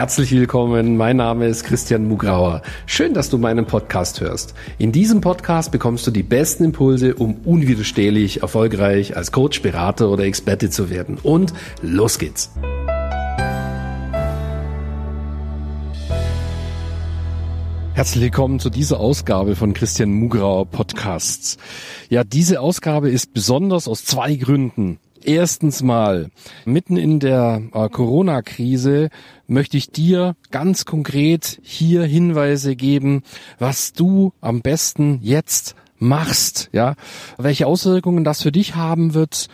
Herzlich willkommen, mein Name ist Christian Mugrauer. Schön, dass du meinen Podcast hörst. In diesem Podcast bekommst du die besten Impulse, um unwiderstehlich erfolgreich als Coach, Berater oder Experte zu werden. Und los geht's! Herzlich willkommen zu dieser Ausgabe von Christian Mugrauer Podcasts. Ja, diese Ausgabe ist besonders aus zwei Gründen. Erstens mal, mitten in der äh, Corona-Krise möchte ich dir ganz konkret hier Hinweise geben, was du am besten jetzt machst, ja, welche Auswirkungen das für dich haben wird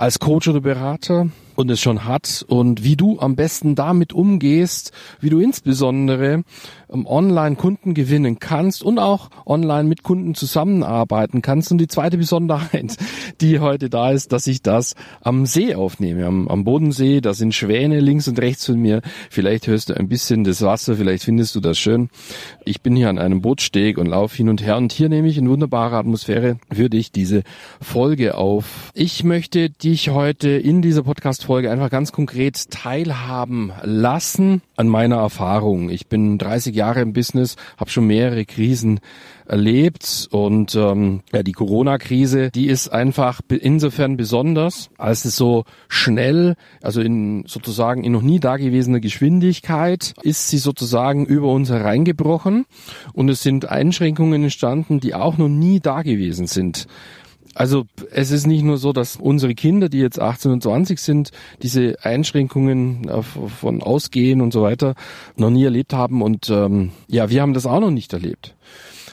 als Coach oder Berater und es schon hat und wie du am besten damit umgehst, wie du insbesondere ähm, online Kunden gewinnen kannst und auch online mit Kunden zusammenarbeiten kannst. Und die zweite Besonderheit, die heute da ist, dass ich das am See aufnehme, am, am Bodensee. Da sind Schwäne links und rechts von mir. Vielleicht hörst du ein bisschen das Wasser, vielleicht findest du das schön. Ich bin hier an einem Bootsteg und laufe hin und her und hier nehme ich in wunderbarer Atmosphäre für dich diese Folge auf. Ich möchte dich heute in dieser Podcast Folge einfach ganz konkret teilhaben lassen an meiner Erfahrung. Ich bin 30 Jahre im Business, habe schon mehrere Krisen erlebt und ähm, ja, die Corona-Krise, die ist einfach insofern besonders, als es so schnell, also in sozusagen in noch nie dagewesener Geschwindigkeit, ist sie sozusagen über uns hereingebrochen und es sind Einschränkungen entstanden, die auch noch nie dagewesen sind. Also es ist nicht nur so, dass unsere Kinder, die jetzt 18 und 20 sind, diese Einschränkungen von Ausgehen und so weiter noch nie erlebt haben. Und ähm, ja, wir haben das auch noch nicht erlebt.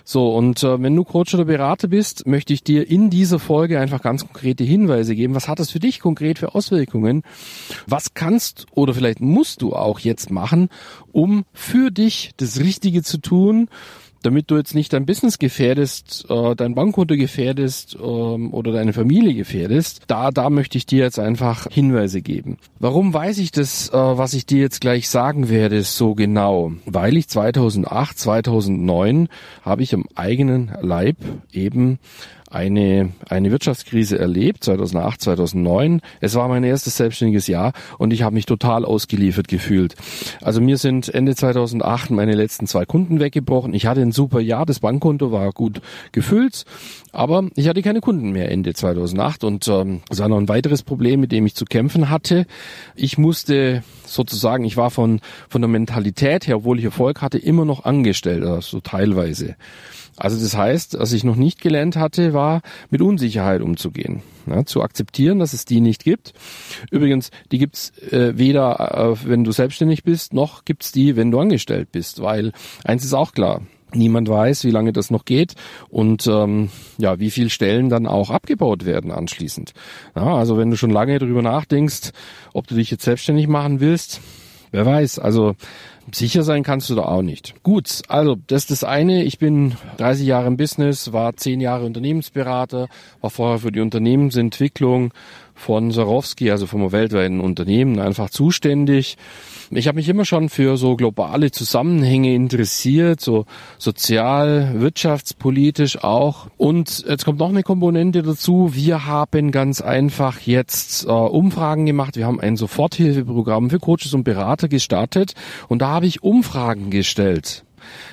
So, und äh, wenn du Coach oder Berater bist, möchte ich dir in dieser Folge einfach ganz konkrete Hinweise geben. Was hat das für dich konkret für Auswirkungen? Was kannst oder vielleicht musst du auch jetzt machen, um für dich das Richtige zu tun? Damit du jetzt nicht dein Business gefährdest, äh, dein Bankkonto gefährdest ähm, oder deine Familie gefährdest, da, da möchte ich dir jetzt einfach Hinweise geben. Warum weiß ich das, äh, was ich dir jetzt gleich sagen werde, so genau? Weil ich 2008, 2009 habe ich am eigenen Leib eben eine, eine Wirtschaftskrise erlebt, 2008, 2009. Es war mein erstes selbstständiges Jahr und ich habe mich total ausgeliefert gefühlt. Also mir sind Ende 2008 meine letzten zwei Kunden weggebrochen. Ich hatte ein super Jahr, das Bankkonto war gut gefüllt, aber ich hatte keine Kunden mehr Ende 2008 und ähm, das war noch ein weiteres Problem, mit dem ich zu kämpfen hatte. Ich musste sozusagen, ich war von, von der Mentalität her, obwohl ich Erfolg hatte, immer noch angestellt, so also teilweise. Also das heißt, was ich noch nicht gelernt hatte, war mit Unsicherheit umzugehen. Ja, zu akzeptieren, dass es die nicht gibt. Übrigens, die gibt's äh, weder, äh, wenn du selbstständig bist, noch gibt's die, wenn du angestellt bist. Weil eins ist auch klar, Niemand weiß, wie lange das noch geht und ähm, ja, wie viel Stellen dann auch abgebaut werden anschließend. Ja, also wenn du schon lange darüber nachdenkst, ob du dich jetzt selbstständig machen willst, wer weiß. Also Sicher sein kannst du da auch nicht. Gut, also das ist das eine. Ich bin 30 Jahre im Business, war 10 Jahre Unternehmensberater, war vorher für die Unternehmensentwicklung von Sarowski, also vom weltweiten Unternehmen, einfach zuständig. Ich habe mich immer schon für so globale Zusammenhänge interessiert, so sozial, wirtschaftspolitisch auch. Und jetzt kommt noch eine Komponente dazu. Wir haben ganz einfach jetzt äh, Umfragen gemacht. Wir haben ein Soforthilfeprogramm für Coaches und Berater gestartet und da habe ich Umfragen gestellt.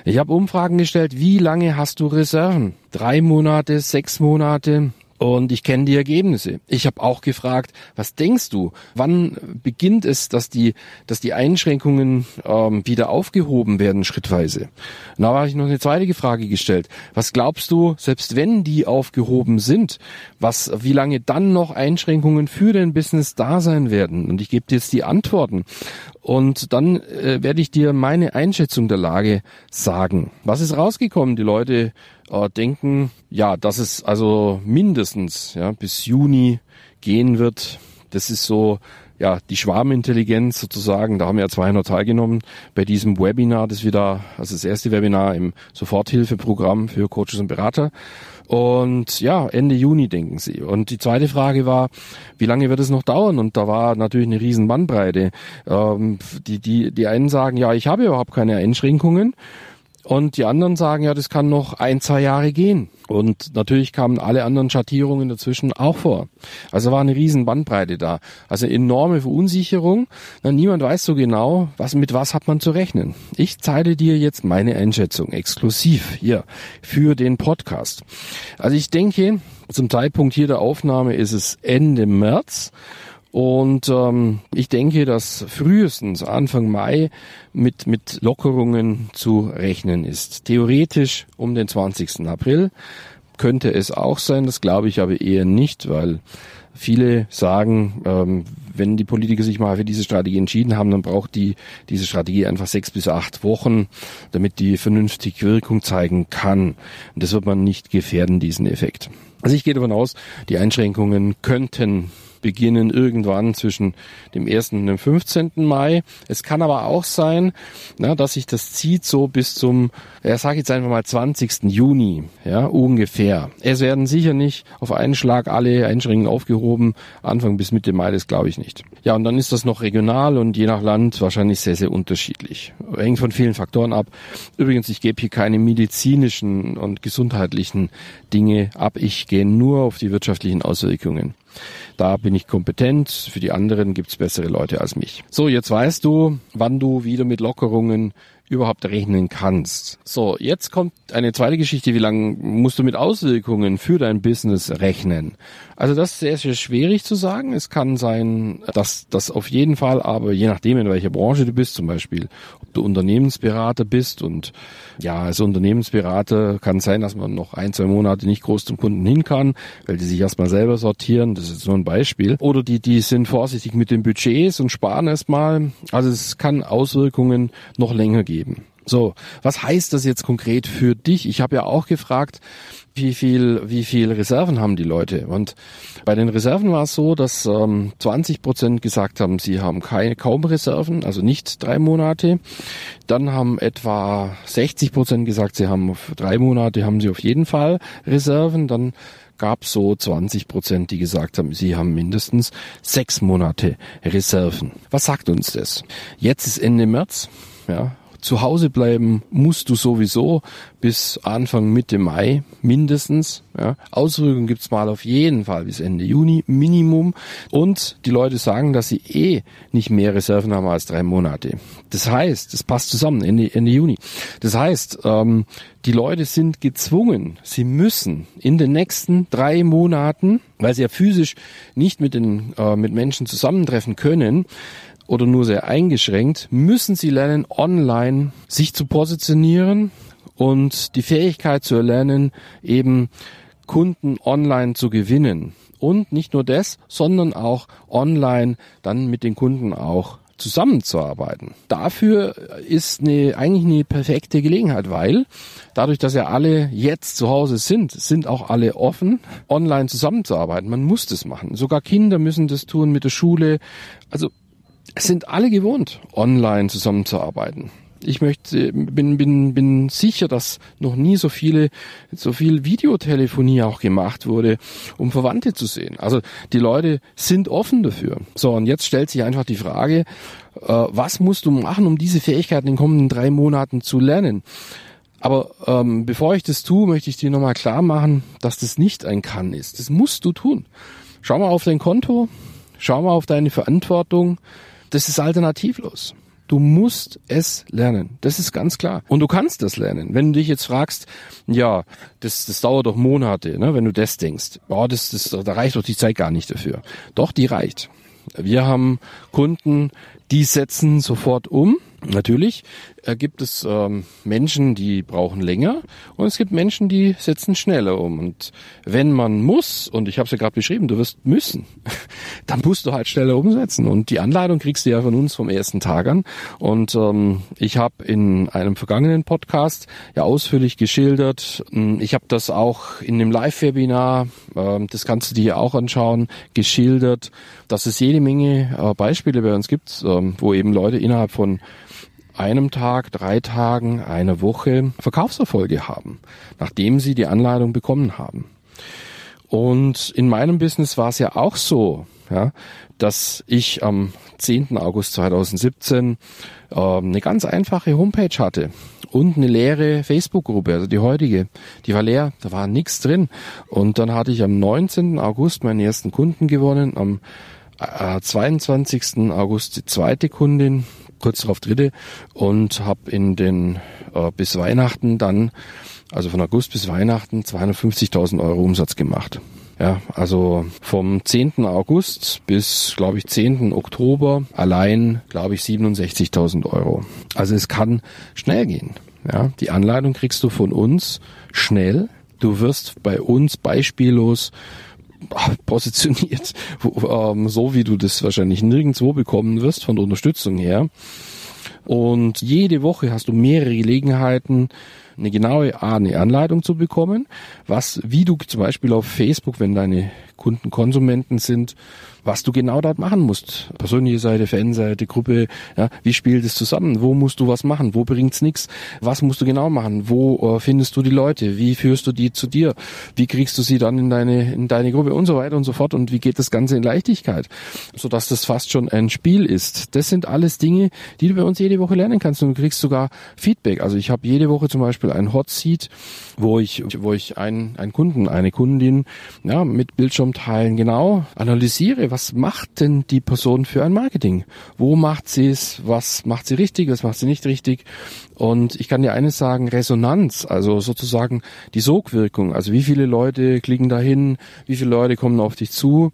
Ich habe Umfragen gestellt, wie lange hast du Reserven? Drei Monate, sechs Monate, und ich kenne die Ergebnisse. Ich habe auch gefragt, was denkst du, wann beginnt es, dass die, dass die Einschränkungen ähm, wieder aufgehoben werden schrittweise? Und da habe ich noch eine zweite Frage gestellt. Was glaubst du, selbst wenn die aufgehoben sind, was, wie lange dann noch Einschränkungen für dein Business da sein werden? Und ich gebe dir jetzt die Antworten. Und dann äh, werde ich dir meine Einschätzung der Lage sagen. Was ist rausgekommen? Die Leute äh, denken, ja, dass es also mindestens ja, bis Juni gehen wird. Das ist so ja, die Schwarmintelligenz sozusagen, da haben wir ja 200 teilgenommen bei diesem Webinar, das wir da, also das erste Webinar im Soforthilfeprogramm für Coaches und Berater. Und ja, Ende Juni denken sie. Und die zweite Frage war, wie lange wird es noch dauern? Und da war natürlich eine riesen Bandbreite. Ähm, die, die, die einen sagen, ja, ich habe überhaupt keine Einschränkungen. Und die anderen sagen, ja, das kann noch ein, zwei Jahre gehen. Und natürlich kamen alle anderen Schattierungen dazwischen auch vor. Also war eine riesen Bandbreite da. Also enorme Verunsicherung. Niemand weiß so genau, was, mit was hat man zu rechnen. Ich zeige dir jetzt meine Einschätzung exklusiv hier für den Podcast. Also ich denke, zum Zeitpunkt hier der Aufnahme ist es Ende März. Und ähm, ich denke, dass frühestens Anfang Mai mit, mit Lockerungen zu rechnen ist. Theoretisch um den 20. April könnte es auch sein, das glaube ich aber eher nicht, weil viele sagen, ähm, wenn die Politiker sich mal für diese Strategie entschieden haben, dann braucht die diese Strategie einfach sechs bis acht Wochen, damit die vernünftig Wirkung zeigen kann. Und das wird man nicht gefährden, diesen Effekt. Also ich gehe davon aus, die Einschränkungen könnten beginnen irgendwann zwischen dem 1. und dem 15. Mai. Es kann aber auch sein, na, dass sich das zieht so bis zum, ja, sag jetzt einfach mal 20. Juni, ja, ungefähr. Es werden sicher nicht auf einen Schlag alle Einschränkungen aufgehoben. Anfang bis Mitte Mai, das glaube ich nicht. Ja, und dann ist das noch regional und je nach Land wahrscheinlich sehr, sehr unterschiedlich. Hängt von vielen Faktoren ab. Übrigens, ich gebe hier keine medizinischen und gesundheitlichen Dinge ab. Ich gehe nur auf die wirtschaftlichen Auswirkungen. Da bin ich kompetent, für die anderen gibt's bessere Leute als mich. So, jetzt weißt du, wann du wieder mit Lockerungen überhaupt rechnen kannst. So, jetzt kommt eine zweite Geschichte. Wie lange musst du mit Auswirkungen für dein Business rechnen? Also das ist sehr, sehr schwierig zu sagen. Es kann sein, dass das auf jeden Fall, aber je nachdem, in welcher Branche du bist, zum Beispiel, ob du Unternehmensberater bist und ja, als Unternehmensberater kann sein, dass man noch ein, zwei Monate nicht groß zum Kunden hin kann, weil die sich erstmal selber sortieren. Das ist nur ein Beispiel. Oder die, die sind vorsichtig mit den Budgets und sparen erstmal. Also es kann Auswirkungen noch länger geben geben. So, was heißt das jetzt konkret für dich? Ich habe ja auch gefragt, wie viel, wie viel Reserven haben die Leute? Und bei den Reserven war es so, dass ähm, 20 Prozent gesagt haben, sie haben keine, kaum Reserven, also nicht drei Monate. Dann haben etwa 60 Prozent gesagt, sie haben drei Monate haben sie auf jeden Fall Reserven. Dann gab so 20 Prozent, die gesagt haben, sie haben mindestens sechs Monate Reserven. Was sagt uns das? Jetzt ist Ende März. Ja, zu Hause bleiben musst du sowieso bis Anfang Mitte Mai mindestens. Ja. Auswirkungen gibt's mal auf jeden Fall bis Ende Juni Minimum. Und die Leute sagen, dass sie eh nicht mehr Reserven haben als drei Monate. Das heißt, das passt zusammen Ende, Ende Juni. Das heißt, ähm, die Leute sind gezwungen, sie müssen in den nächsten drei Monaten, weil sie ja physisch nicht mit den äh, mit Menschen zusammentreffen können, oder nur sehr eingeschränkt, müssen sie lernen, online sich zu positionieren und die Fähigkeit zu erlernen, eben Kunden online zu gewinnen. Und nicht nur das, sondern auch online dann mit den Kunden auch zusammenzuarbeiten. Dafür ist eine, eigentlich eine perfekte Gelegenheit, weil dadurch, dass ja alle jetzt zu Hause sind, sind auch alle offen, online zusammenzuarbeiten. Man muss das machen. Sogar Kinder müssen das tun mit der Schule. Also sind alle gewohnt, online zusammenzuarbeiten. Ich möchte, bin, bin, bin sicher, dass noch nie so viele, so viel Videotelefonie auch gemacht wurde, um Verwandte zu sehen. Also die Leute sind offen dafür. So, und jetzt stellt sich einfach die Frage, äh, was musst du machen, um diese Fähigkeiten in den kommenden drei Monaten zu lernen? Aber ähm, bevor ich das tue, möchte ich dir nochmal klar machen, dass das nicht ein Kann ist. Das musst du tun. Schau mal auf dein Konto, schau mal auf deine Verantwortung, das ist alternativlos. Du musst es lernen. Das ist ganz klar. Und du kannst das lernen. Wenn du dich jetzt fragst, ja, das, das dauert doch Monate, ne, wenn du das denkst. Oh, das, das, da reicht doch die Zeit gar nicht dafür. Doch, die reicht. Wir haben Kunden, die setzen sofort um Natürlich äh, gibt es ähm, Menschen, die brauchen länger und es gibt Menschen, die setzen schneller um. Und wenn man muss, und ich habe es ja gerade beschrieben, du wirst müssen, dann musst du halt schneller umsetzen. Und die Anleitung kriegst du ja von uns vom ersten Tag an. Und ähm, ich habe in einem vergangenen Podcast ja ausführlich geschildert. Hm, ich habe das auch in dem Live-Webinar, äh, das kannst du dir auch anschauen, geschildert, dass es jede Menge äh, Beispiele bei uns gibt, äh, wo eben Leute innerhalb von einem Tag, drei Tagen, eine Woche Verkaufserfolge haben, nachdem sie die Anleitung bekommen haben. Und in meinem Business war es ja auch so, ja, dass ich am 10. August 2017 äh, eine ganz einfache Homepage hatte und eine leere Facebook-Gruppe, also die heutige, die war leer, da war nichts drin. Und dann hatte ich am 19. August meinen ersten Kunden gewonnen, am äh, 22. August die zweite Kundin, kurz darauf dritte und habe in den äh, bis Weihnachten dann, also von August bis Weihnachten 250.000 Euro Umsatz gemacht. Ja, also vom 10. August bis, glaube ich, 10. Oktober allein, glaube ich, 67.000 Euro. Also es kann schnell gehen. Ja, die Anleitung kriegst du von uns schnell. Du wirst bei uns beispiellos positioniert, ähm, so wie du das wahrscheinlich nirgendwo bekommen wirst von der Unterstützung her. Und jede Woche hast du mehrere Gelegenheiten, eine genaue A, eine Anleitung zu bekommen, was, wie du zum Beispiel auf Facebook, wenn deine Kunden Konsumenten sind, was du genau dort machen musst. Persönliche Seite, Fanseite, Gruppe, ja, wie spielt es zusammen? Wo musst du was machen? Wo bringt's nichts? Was musst du genau machen? Wo äh, findest du die Leute? Wie führst du die zu dir? Wie kriegst du sie dann in deine, in deine Gruppe und so weiter und so fort? Und wie geht das Ganze in Leichtigkeit? Sodass das fast schon ein Spiel ist. Das sind alles Dinge, die du bei uns jede Woche lernen kannst und du kriegst sogar Feedback. Also ich habe jede Woche zum Beispiel ein Hot Seat, wo ich, wo ich einen, einen Kunden, eine Kundin, ja, mit Bildschirmteilen genau analysiere, was macht denn die Person für ein Marketing? Wo macht sie es? Was macht sie richtig? Was macht sie nicht richtig? Und ich kann dir eines sagen, Resonanz, also sozusagen die Sogwirkung, also wie viele Leute klicken dahin, wie viele Leute kommen auf dich zu,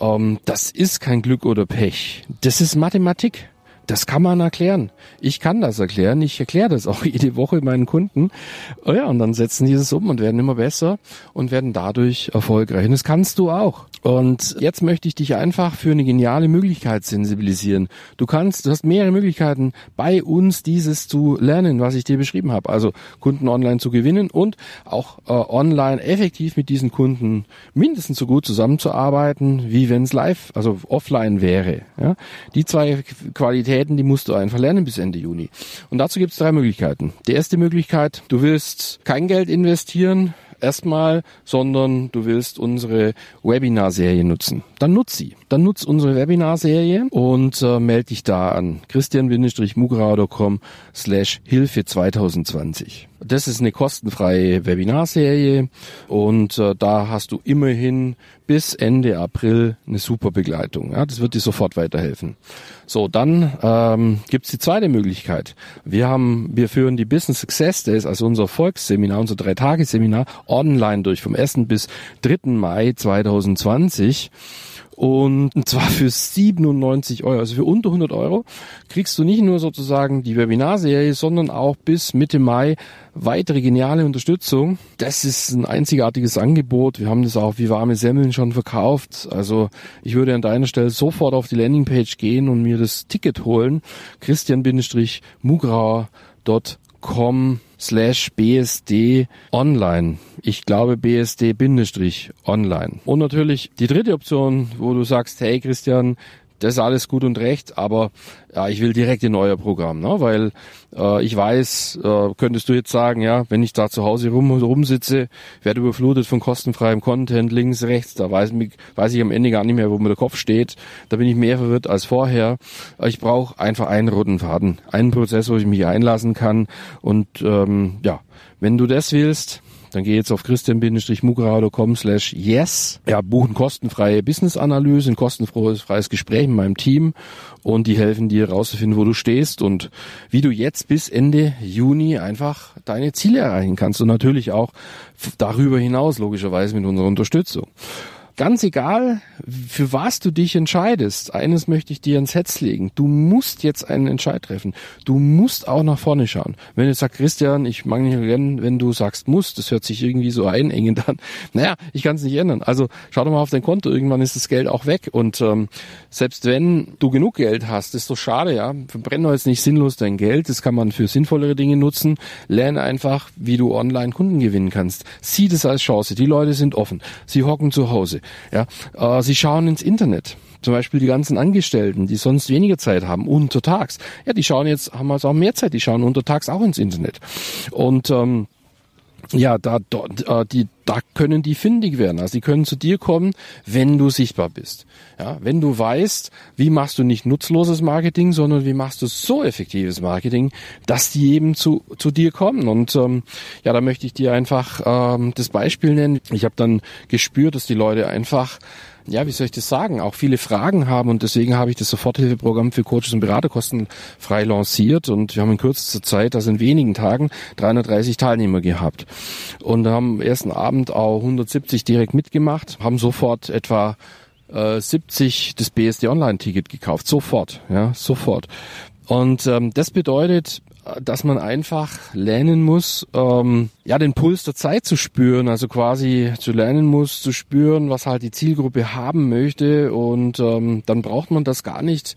ähm, das ist kein Glück oder Pech. Das ist Mathematik. Das kann man erklären. Ich kann das erklären. Ich erkläre das auch jede Woche meinen Kunden. Oh ja, und dann setzen die das um und werden immer besser und werden dadurch erfolgreich. Und das kannst du auch. Und jetzt möchte ich dich einfach für eine geniale Möglichkeit sensibilisieren. Du kannst, du hast mehrere Möglichkeiten, bei uns dieses zu lernen, was ich dir beschrieben habe. Also Kunden online zu gewinnen und auch äh, online effektiv mit diesen Kunden mindestens so gut zusammenzuarbeiten, wie wenn es live, also offline wäre. Ja? Die zwei Qualitäten, die musst du einfach lernen bis Ende Juni. Und dazu gibt es drei Möglichkeiten. Die erste Möglichkeit, du willst kein Geld investieren, erstmal, sondern du willst unsere Webinar-Serie nutzen. Dann nutz sie. Dann nutz unsere Webinar-Serie und äh, melde dich da an. christian-mugrau.com slash Hilfe 2020. Das ist eine kostenfreie Webinarserie und äh, da hast du immerhin bis Ende April eine super Begleitung. Ja, das wird dir sofort weiterhelfen. So, dann ähm, gibt die zweite Möglichkeit. Wir haben, wir führen die Business Success Days, also unser Volksseminar, unser Drei-Tage-Seminar online durch vom 1. bis 3. Mai 2020. Und zwar für 97 Euro, also für unter 100 Euro, kriegst du nicht nur sozusagen die Webinarserie, sondern auch bis Mitte Mai weitere geniale Unterstützung. Das ist ein einzigartiges Angebot. Wir haben das auch wie warme Semmeln schon verkauft. Also ich würde an deiner Stelle sofort auf die Landingpage gehen und mir das Ticket holen. Christian-mugrauer.com slash BSD online. Ich glaube BSD Bindestrich online. Und natürlich die dritte Option, wo du sagst, hey Christian, das ist alles gut und recht, aber ja, ich will direkt in euer Programm, ne? weil äh, ich weiß, äh, könntest du jetzt sagen, ja, wenn ich da zu Hause rum, rumsitze, werde überflutet von kostenfreiem Content links, rechts, da weiß, weiß ich am Ende gar nicht mehr, wo mir der Kopf steht, da bin ich mehr verwirrt als vorher. Ich brauche einfach einen roten Faden, einen Prozess, wo ich mich einlassen kann und ähm, ja, wenn du das willst, dann geh jetzt auf christian-mugrau.com slash yes. Ja, buchen kostenfreie Business-Analyse, ein kostenfreies Gespräch mit meinem Team und die helfen dir herauszufinden, wo du stehst und wie du jetzt bis Ende Juni einfach deine Ziele erreichen kannst und natürlich auch darüber hinaus logischerweise mit unserer Unterstützung. Ganz egal, für was du dich entscheidest, eines möchte ich dir ins Herz legen. Du musst jetzt einen Entscheid treffen. Du musst auch nach vorne schauen. Wenn du sagst, Christian, ich mag nicht rennen, wenn du sagst, musst, das hört sich irgendwie so einengend an. Naja, ich kann es nicht ändern. Also schau doch mal auf dein Konto, irgendwann ist das Geld auch weg. Und ähm, selbst wenn du genug Geld hast, ist doch schade, ja. Verbrenn doch jetzt nicht sinnlos dein Geld. Das kann man für sinnvollere Dinge nutzen. Lerne einfach, wie du online Kunden gewinnen kannst. Sieh das als Chance. Die Leute sind offen. Sie hocken zu Hause. Ja, äh, sie schauen ins Internet. Zum Beispiel die ganzen Angestellten, die sonst weniger Zeit haben, untertags. Ja, die schauen jetzt, haben also auch mehr Zeit, die schauen untertags auch ins Internet. Und ähm, ja, da dort, äh, die da können die findig werden. Also die können zu dir kommen, wenn du sichtbar bist. Ja, wenn du weißt, wie machst du nicht nutzloses Marketing, sondern wie machst du so effektives Marketing, dass die eben zu, zu dir kommen. Und ähm, ja, da möchte ich dir einfach ähm, das Beispiel nennen. Ich habe dann gespürt, dass die Leute einfach ja, wie soll ich das sagen, auch viele Fragen haben und deswegen habe ich das Soforthilfeprogramm für Coaches und Berater kostenfrei lanciert und wir haben in kürzester Zeit, also in wenigen Tagen, 330 Teilnehmer gehabt und haben am ersten Abend auch 170 direkt mitgemacht, haben sofort etwa äh, 70 das BSD Online-Ticket gekauft, sofort, ja, sofort. Und ähm, das bedeutet, dass man einfach lernen muss, ähm, ja, den Puls der Zeit zu spüren, also quasi zu lernen muss, zu spüren, was halt die Zielgruppe haben möchte. Und ähm, dann braucht man das gar nicht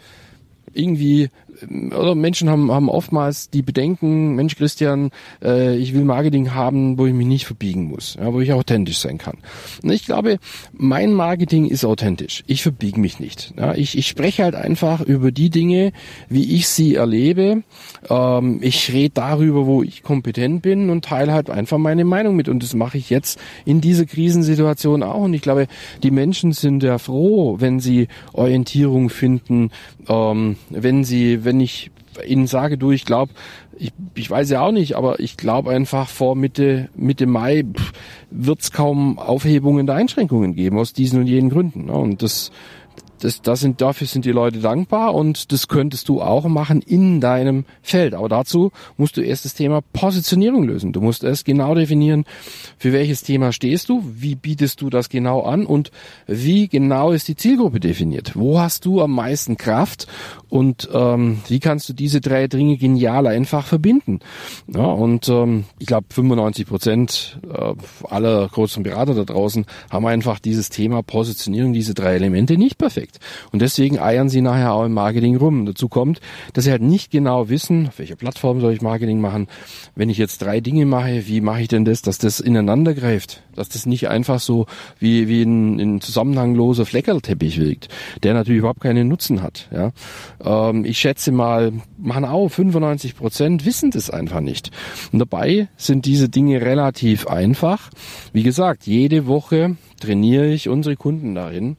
irgendwie oder Menschen haben, haben oftmals die Bedenken, Mensch Christian, äh, ich will Marketing haben, wo ich mich nicht verbiegen muss, ja, wo ich authentisch sein kann. Und ich glaube, mein Marketing ist authentisch. Ich verbiege mich nicht. Ja, ich, ich spreche halt einfach über die Dinge, wie ich sie erlebe. Ähm, ich rede darüber, wo ich kompetent bin und teile halt einfach meine Meinung mit. Und das mache ich jetzt in dieser Krisensituation auch. Und ich glaube, die Menschen sind ja froh, wenn sie Orientierung finden, ähm, wenn sie wenn ich Ihnen sage, du, ich glaube, ich, ich weiß ja auch nicht, aber ich glaube einfach vor Mitte, Mitte Mai wird es kaum Aufhebungen der Einschränkungen geben, aus diesen und jenen Gründen. Ne? Und das, das, das sind, dafür sind die Leute dankbar und das könntest du auch machen in deinem Feld. Aber dazu musst du erst das Thema Positionierung lösen. Du musst erst genau definieren, für welches Thema stehst du, wie bietest du das genau an und wie genau ist die Zielgruppe definiert. Wo hast du am meisten Kraft und ähm, wie kannst du diese drei Dinge genial einfach verbinden. Ja, und ähm, ich glaube, 95 Prozent äh, aller großen Berater da draußen haben einfach dieses Thema Positionierung, diese drei Elemente nicht perfekt perfekt. Und deswegen eiern sie nachher auch im Marketing rum. Dazu kommt, dass sie halt nicht genau wissen, auf welcher Plattform soll ich Marketing machen. Wenn ich jetzt drei Dinge mache, wie mache ich denn das, dass das ineinander greift? Dass das nicht einfach so wie, wie ein, ein zusammenhangloser Fleckerlteppich wirkt, der natürlich überhaupt keinen Nutzen hat. Ja? Ähm, ich schätze mal, machen auch 95 Prozent wissen das einfach nicht. Und dabei sind diese Dinge relativ einfach. Wie gesagt, jede Woche trainiere ich unsere Kunden darin.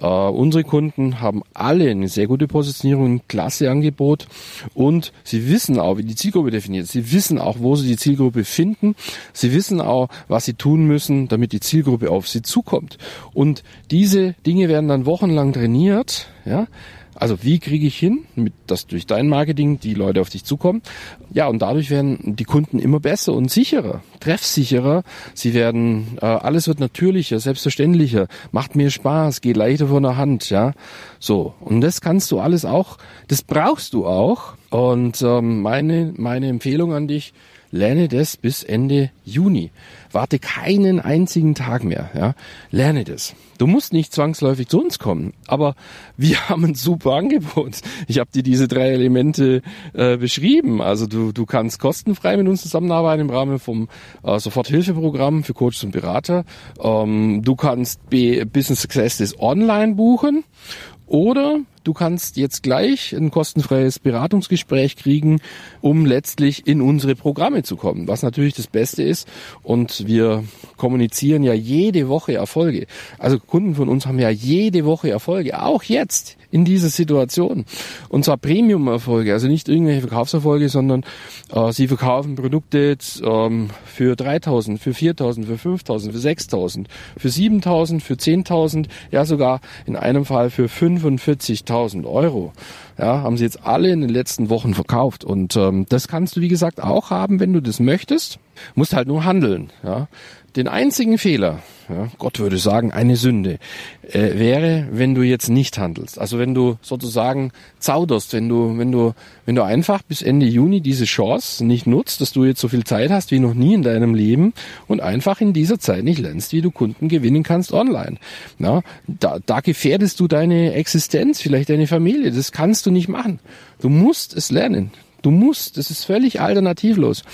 Äh, unsere Kunden haben alle eine sehr gute Positionierung, ein klasse Angebot und sie wissen auch, wie die Zielgruppe definiert. Sie wissen auch, wo sie die Zielgruppe finden. Sie wissen auch, was sie tun müssen, damit die Zielgruppe auf sie zukommt. Und diese Dinge werden dann wochenlang trainiert, ja, also wie kriege ich hin, mit, dass durch dein Marketing die Leute auf dich zukommen? Ja, und dadurch werden die Kunden immer besser und sicherer, treffsicherer. Sie werden, äh, alles wird natürlicher, selbstverständlicher, macht mehr Spaß, geht leichter von der Hand, ja. So. Und das kannst du alles auch, das brauchst du auch. Und ähm, meine, meine Empfehlung an dich, lerne das bis Ende Juni. Warte keinen einzigen Tag mehr. Ja? Lerne das. Du musst nicht zwangsläufig zu uns kommen, aber wir haben ein super Angebot. Ich habe dir diese drei Elemente äh, beschrieben. Also du, du kannst kostenfrei mit uns zusammenarbeiten im Rahmen vom äh, Soforthilfeprogramm für Coaches und Berater. Ähm, du kannst B Business Success das online buchen oder du kannst jetzt gleich ein kostenfreies Beratungsgespräch kriegen, um letztlich in unsere Programme zu kommen, was natürlich das Beste ist. Und wir kommunizieren ja jede Woche Erfolge. Also Kunden von uns haben ja jede Woche Erfolge, auch jetzt in dieser Situation. Und zwar Premium-Erfolge, also nicht irgendwelche Verkaufserfolge, sondern äh, sie verkaufen Produkte ähm, für 3.000, für 4.000, für 5.000, für 6.000, für 7.000, für 10.000, ja sogar in einem Fall für 45.000 Euro. Ja, haben sie jetzt alle in den letzten Wochen verkauft. Und ähm, das kannst du, wie gesagt, auch haben, wenn du das möchtest. Musst halt nur handeln. Ja. Den einzigen Fehler, ja, Gott würde sagen, eine Sünde, äh, wäre, wenn du jetzt nicht handelst. Also wenn du sozusagen zauderst, wenn du, wenn du, wenn du einfach bis Ende Juni diese Chance nicht nutzt, dass du jetzt so viel Zeit hast wie noch nie in deinem Leben und einfach in dieser Zeit nicht lernst, wie du Kunden gewinnen kannst online. Ja, da, da gefährdest du deine Existenz, vielleicht deine Familie. Das kannst du nicht machen. Du musst es lernen. Du musst, das ist völlig alternativlos.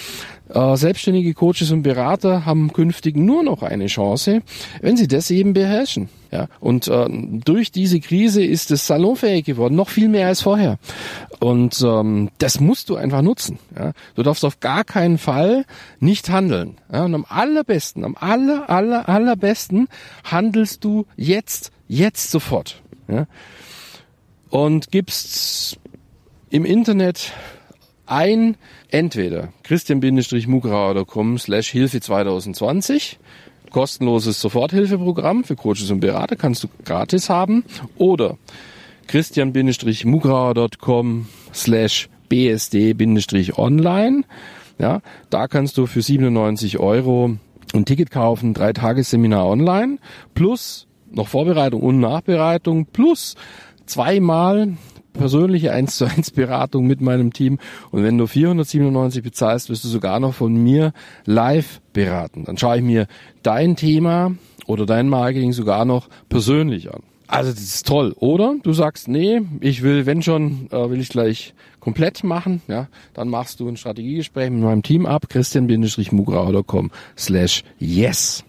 Äh, selbstständige Coaches und Berater haben künftig nur noch eine Chance, wenn sie das eben beherrschen. Ja, und äh, durch diese Krise ist es salonfähig geworden, noch viel mehr als vorher. Und ähm, das musst du einfach nutzen. Ja. Du darfst auf gar keinen Fall nicht handeln. Ja. Und am allerbesten, am aller, aller, allerbesten handelst du jetzt, jetzt sofort. Ja. Und gibst im Internet ein entweder christian-mugrauer.com slash Hilfe 2020 kostenloses Soforthilfeprogramm für Coaches und Berater kannst du gratis haben. Oder christian-mugrauer.com slash bsd-online ja, da kannst du für 97 Euro ein Ticket kaufen, drei Tagesseminar online plus noch Vorbereitung und Nachbereitung plus zweimal persönliche 1 zu 1 Beratung mit meinem Team. Und wenn du 497 bezahlst, wirst du sogar noch von mir live beraten. Dann schaue ich mir dein Thema oder dein Marketing sogar noch persönlich an. Also das ist toll, oder? Du sagst, nee, ich will, wenn schon, äh, will ich gleich komplett machen, ja, dann machst du ein Strategiegespräch mit meinem Team ab, christian-mugrau.com slash yes.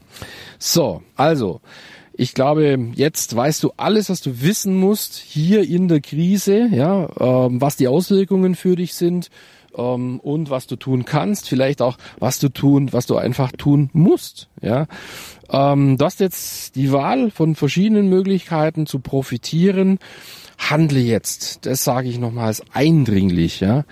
So, also, ich glaube, jetzt weißt du alles, was du wissen musst hier in der Krise, ja, ähm, was die Auswirkungen für dich sind ähm, und was du tun kannst, vielleicht auch was du tun, was du einfach tun musst, ja. Ähm, du hast jetzt die Wahl von verschiedenen Möglichkeiten zu profitieren. Handle jetzt. Das sage ich nochmals eindringlich, ja.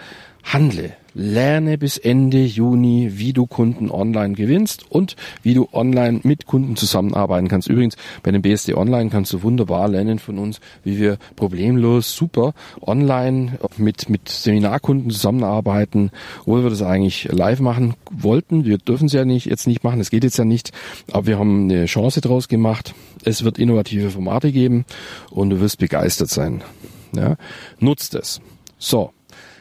Handle. Lerne bis Ende Juni, wie du Kunden online gewinnst und wie du online mit Kunden zusammenarbeiten kannst. Übrigens, bei dem BSD Online kannst du wunderbar lernen von uns, wie wir problemlos super online mit, mit Seminarkunden zusammenarbeiten, obwohl wir das eigentlich live machen wollten. Wir dürfen es ja nicht, jetzt nicht machen, es geht jetzt ja nicht, aber wir haben eine Chance draus gemacht. Es wird innovative Formate geben und du wirst begeistert sein. Ja? Nutzt es. So.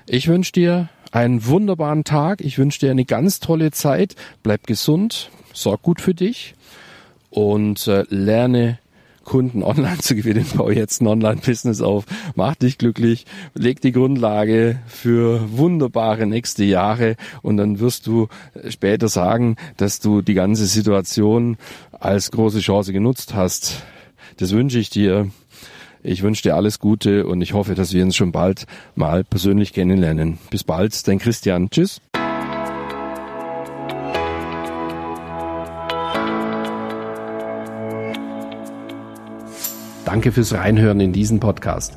Ich wünsche dir einen wunderbaren Tag. Ich wünsche dir eine ganz tolle Zeit. Bleib gesund, sorg gut für dich und äh, lerne Kunden online zu gewinnen. Bau jetzt ein Online-Business auf. Mach dich glücklich. Leg die Grundlage für wunderbare nächste Jahre und dann wirst du später sagen, dass du die ganze Situation als große Chance genutzt hast. Das wünsche ich dir. Ich wünsche dir alles Gute und ich hoffe, dass wir uns schon bald mal persönlich kennenlernen. Bis bald, dein Christian. Tschüss. Danke fürs Reinhören in diesen Podcast.